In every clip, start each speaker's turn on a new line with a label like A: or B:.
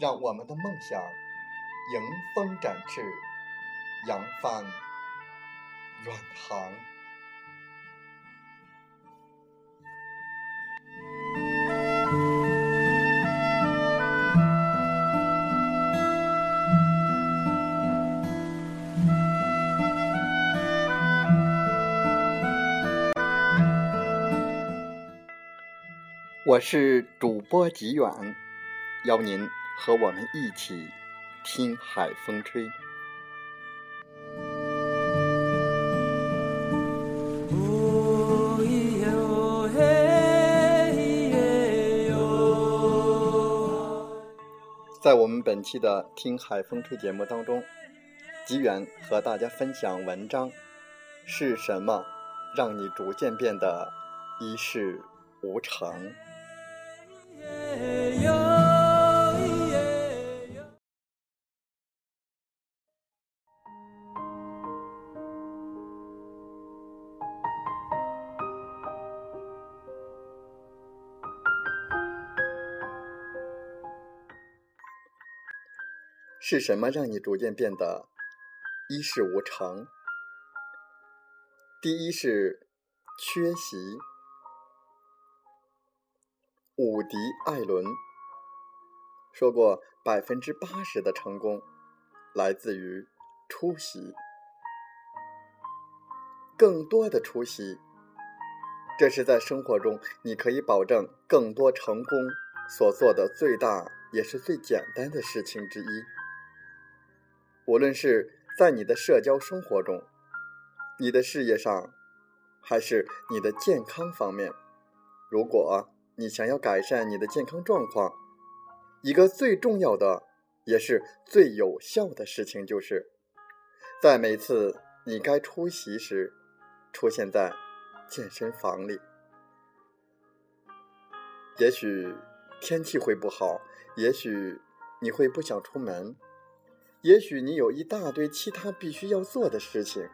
A: 让我们的梦想迎风展翅，扬帆远航。我是主播吉远，邀您。和我们一起听海风吹。在我们本期的《听海风吹》节目当中，吉源和大家分享文章：是什么让你逐渐变得一事无成。是什么让你逐渐变得一事无成？第一是缺席。伍迪·艾伦说过：“百分之八十的成功来自于出席，更多的出席，这是在生活中你可以保证更多成功所做的最大也是最简单的事情之一。”无论是在你的社交生活中、你的事业上，还是你的健康方面，如果你想要改善你的健康状况，一个最重要的也是最有效的事情，就是在每次你该出席时，出现在健身房里。也许天气会不好，也许你会不想出门。也许你有一大堆其他必须要做的事情，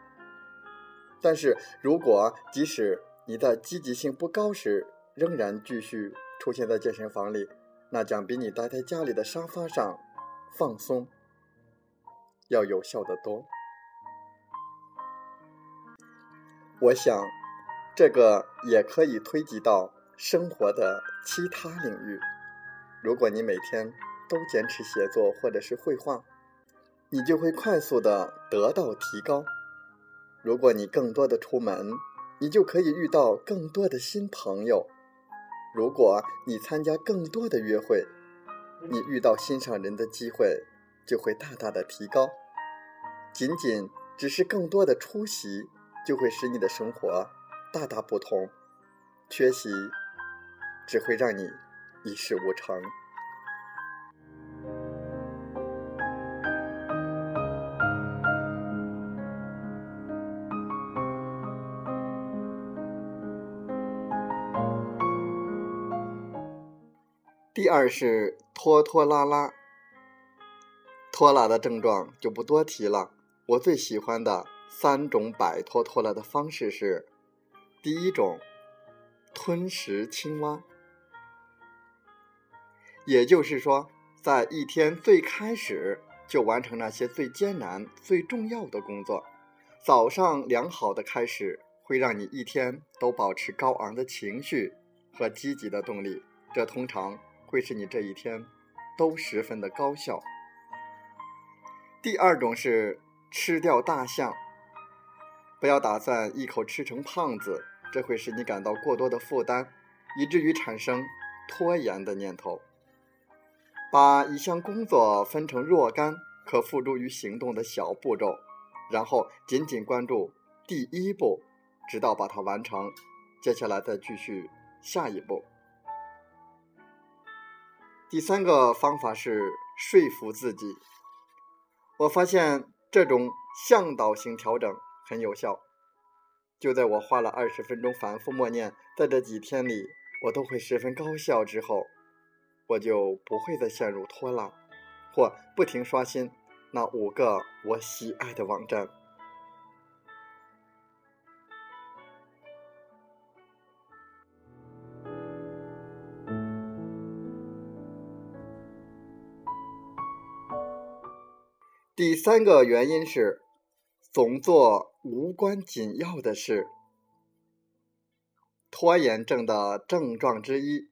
A: 但是如果即使你的积极性不高时，仍然继续出现在健身房里，那将比你待在家里的沙发上放松要有效的多。我想，这个也可以推及到生活的其他领域。如果你每天都坚持写作或者是绘画。你就会快速的得到提高。如果你更多的出门，你就可以遇到更多的新朋友。如果你参加更多的约会，你遇到心上人的机会就会大大的提高。仅仅只是更多的出席，就会使你的生活大大不同。缺席只会让你一事无成。第二是拖拖拉拉，拖拉的症状就不多提了。我最喜欢的三种摆脱拖拉的方式是：第一种，吞食青蛙，也就是说，在一天最开始就完成那些最艰难、最重要的工作。早上良好的开始会让你一天都保持高昂的情绪和积极的动力，这通常。会使你这一天都十分的高效。第二种是吃掉大象，不要打算一口吃成胖子，这会使你感到过多的负担，以至于产生拖延的念头。把一项工作分成若干可付诸于行动的小步骤，然后紧紧关注第一步，直到把它完成，接下来再继续下一步。第三个方法是说服自己。我发现这种向导型调整很有效。就在我花了二十分钟反复默念，在这几天里我都会十分高效之后，我就不会再陷入拖拉，或不停刷新那五个我喜爱的网站。第三个原因是，总做无关紧要的事。拖延症的症状之一，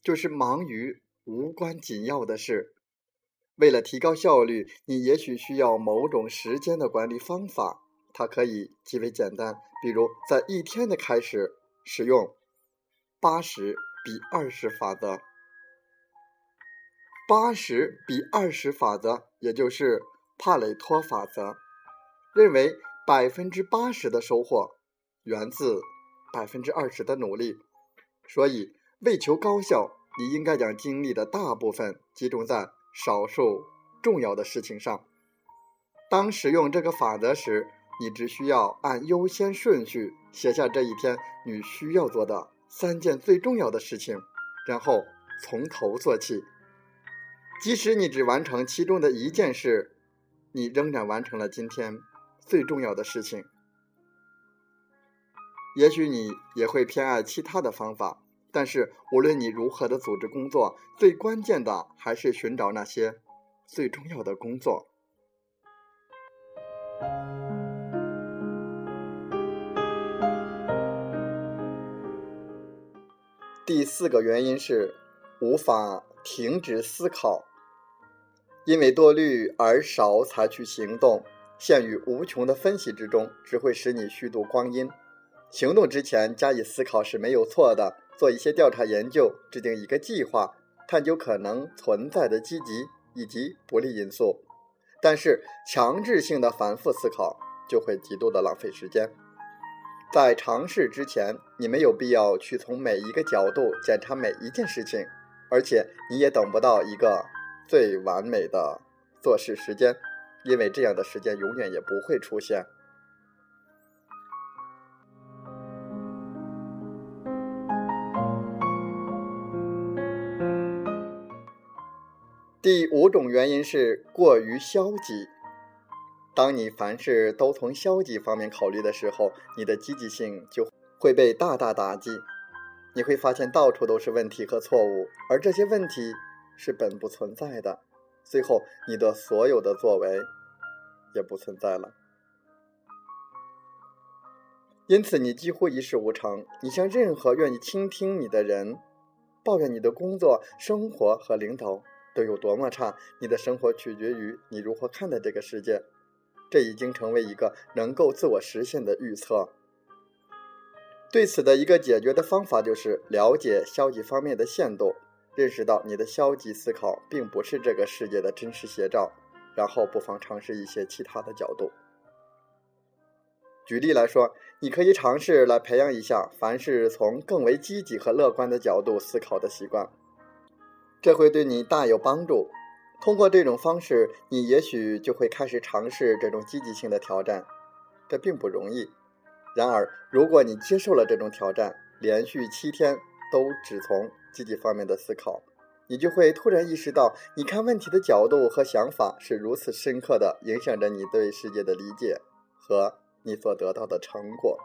A: 就是忙于无关紧要的事。为了提高效率，你也许需要某种时间的管理方法，它可以极为简单，比如在一天的开始使用八十比二十法则。八十比二十法则，也就是帕累托法则，认为百分之八十的收获源自百分之二十的努力。所以，为求高效，你应该将精力的大部分集中在少数重要的事情上。当使用这个法则时，你只需要按优先顺序写下这一天你需要做的三件最重要的事情，然后从头做起。即使你只完成其中的一件事，你仍然完成了今天最重要的事情。也许你也会偏爱其他的方法，但是无论你如何的组织工作，最关键的还是寻找那些最重要的工作。第四个原因是无法。停止思考，因为多虑而少采取行动，陷于无穷的分析之中，只会使你虚度光阴。行动之前加以思考是没有错的，做一些调查研究，制定一个计划，探究可能存在的积极以及不利因素。但是，强制性的反复思考就会极度的浪费时间。在尝试之前，你没有必要去从每一个角度检查每一件事情。而且你也等不到一个最完美的做事时间，因为这样的时间永远也不会出现。第五种原因是过于消极。当你凡事都从消极方面考虑的时候，你的积极性就会被大大打击。你会发现到处都是问题和错误，而这些问题是本不存在的。最后，你的所有的作为也不存在了。因此，你几乎一事无成。你向任何愿意倾听你的人抱怨你的工作、生活和领导都有多么差。你的生活取决于你如何看待这个世界。这已经成为一个能够自我实现的预测。对此的一个解决的方法就是了解消极方面的限度，认识到你的消极思考并不是这个世界的真实写照，然后不妨尝试一些其他的角度。举例来说，你可以尝试来培养一下凡是从更为积极和乐观的角度思考的习惯，这会对你大有帮助。通过这种方式，你也许就会开始尝试这种积极性的挑战，这并不容易。然而，如果你接受了这种挑战，连续七天都只从积极方面的思考，你就会突然意识到，你看问题的角度和想法是如此深刻的影响着你对世界的理解，和你所得到的成果。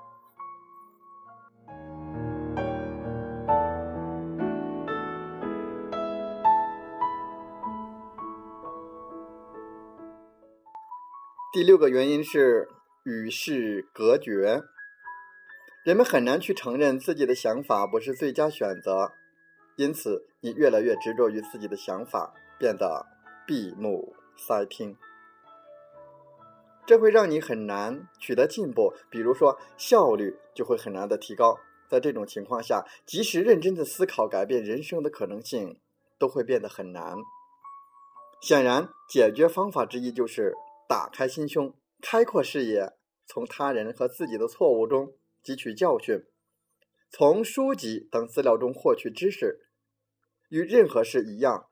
A: 第六个原因是与世隔绝。人们很难去承认自己的想法不是最佳选择，因此你越来越执着于自己的想法，变得闭目塞听，这会让你很难取得进步。比如说，效率就会很难的提高。在这种情况下，即使认真的思考改变人生的可能性，都会变得很难。显然，解决方法之一就是打开心胸，开阔视野，从他人和自己的错误中。汲取教训，从书籍等资料中获取知识，与任何事一样，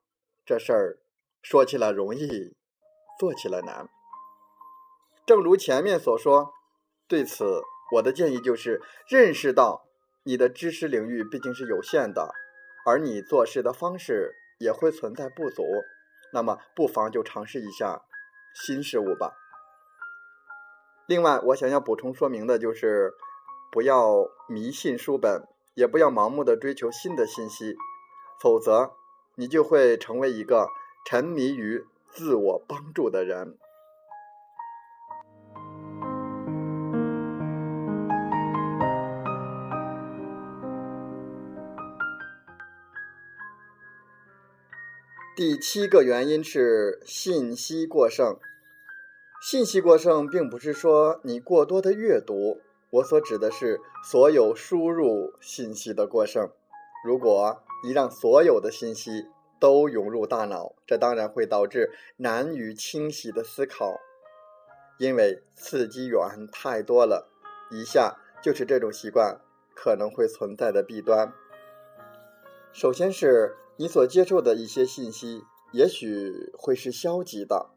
A: 这事儿说起来容易，做起来难。正如前面所说，对此我的建议就是认识到你的知识领域毕竟是有限的，而你做事的方式也会存在不足。那么不妨就尝试一下新事物吧。另外，我想要补充说明的就是。不要迷信书本，也不要盲目的追求新的信息，否则你就会成为一个沉迷于自我帮助的人。第七个原因是信息过剩。信息过剩并不是说你过多的阅读。我所指的是所有输入信息的过剩。如果你让所有的信息都涌入大脑，这当然会导致难于清晰的思考，因为刺激源太多了。以下就是这种习惯可能会存在的弊端：首先是你所接受的一些信息也许会是消极的，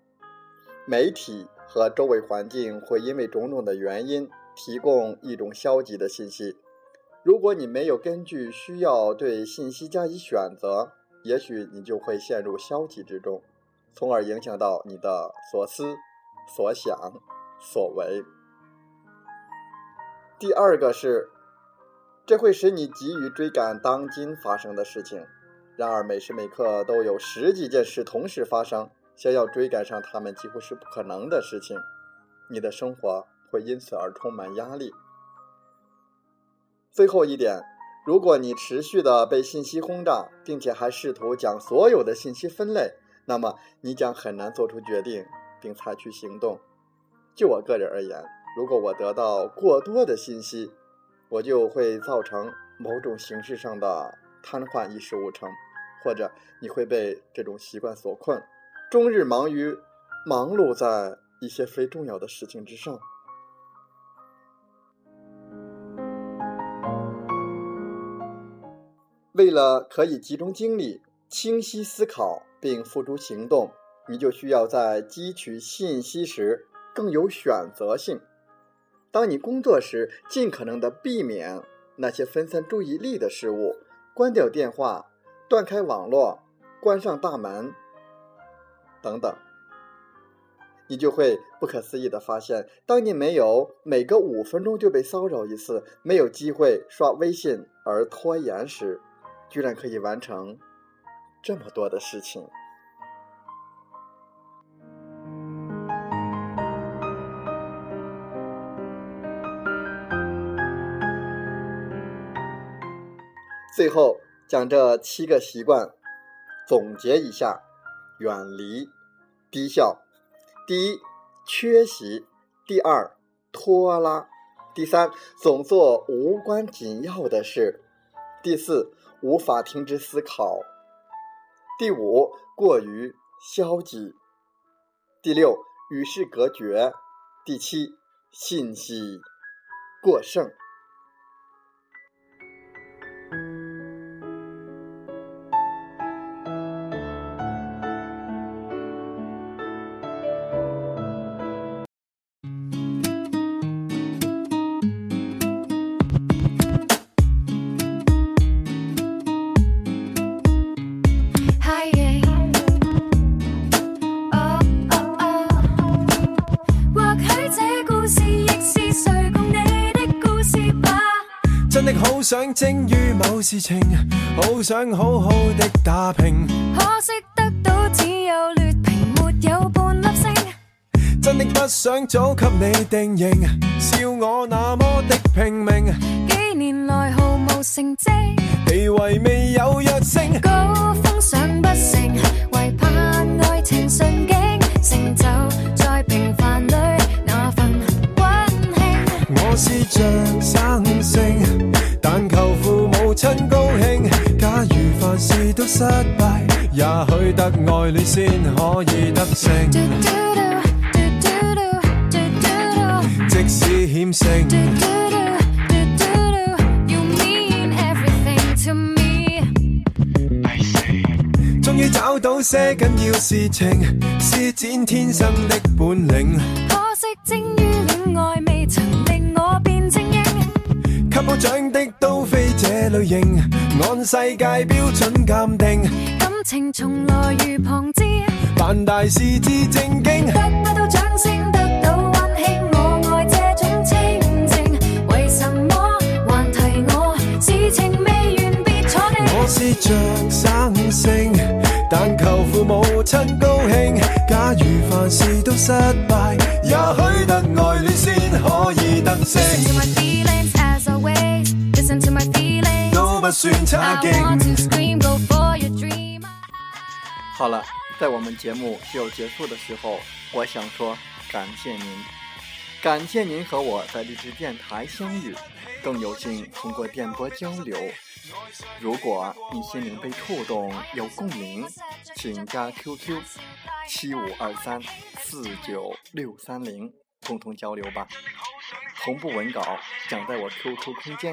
A: 媒体和周围环境会因为种种的原因。提供一种消极的信息。如果你没有根据需要对信息加以选择，也许你就会陷入消极之中，从而影响到你的所思、所想、所为。第二个是，这会使你急于追赶当今发生的事情。然而，每时每刻都有十几件事同时发生，想要追赶上他们几乎是不可能的事情。你的生活。会因此而充满压力。最后一点，如果你持续的被信息轰炸，并且还试图将所有的信息分类，那么你将很难做出决定并采取行动。就我个人而言，如果我得到过多的信息，我就会造成某种形式上的瘫痪，一事无成，或者你会被这种习惯所困，终日忙于忙碌在一些非重要的事情之上。为了可以集中精力、清晰思考并付诸行动，你就需要在汲取信息时更有选择性。当你工作时，尽可能的避免那些分散注意力的事物，关掉电话、断开网络、关上大门等等，你就会不可思议的发现，当你没有每隔五分钟就被骚扰一次、没有机会刷微信而拖延时。居然可以完成这么多的事情。最后，将这七个习惯总结一下：远离低效，第一缺席，第二拖拉，第三总做无关紧要的事，第四。无法停止思考。第五，过于消极。第六，与世隔绝。第七，信息过剩。
B: 想精於某事情，好想好好的打拼，
C: 可惜得到只有劣评，没有半粒星。
B: 真的不想早给你定型，笑我那么的拼命，
C: 几年来毫无成绩，
B: 地位未有跃升，
C: 高峰上不成。
B: 失败，也许得爱恋先可以得胜。即使险胜，终于找到些紧要事情，施展天生的本领。按世界标准鉴定，
C: 感情从来如旁枝，
B: 办大事至正经，
C: 得到掌声，得到温馨，我爱这种清静。为什么还提我？事情未完，别坐定。
B: 我试着省性，但求父母亲高兴。假如凡事都失败，也许得爱恋先可以得
C: 胜。
A: 好了，在我们节目就要结束的时候，我想说感谢您，感谢您和我在励志电台相遇，更有幸通过电波交流。如果你心灵被触动，有共鸣，请加 QQ 七五二三四九六三零，共同交流吧。同步文稿讲在我 QQ 空间。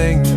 B: sing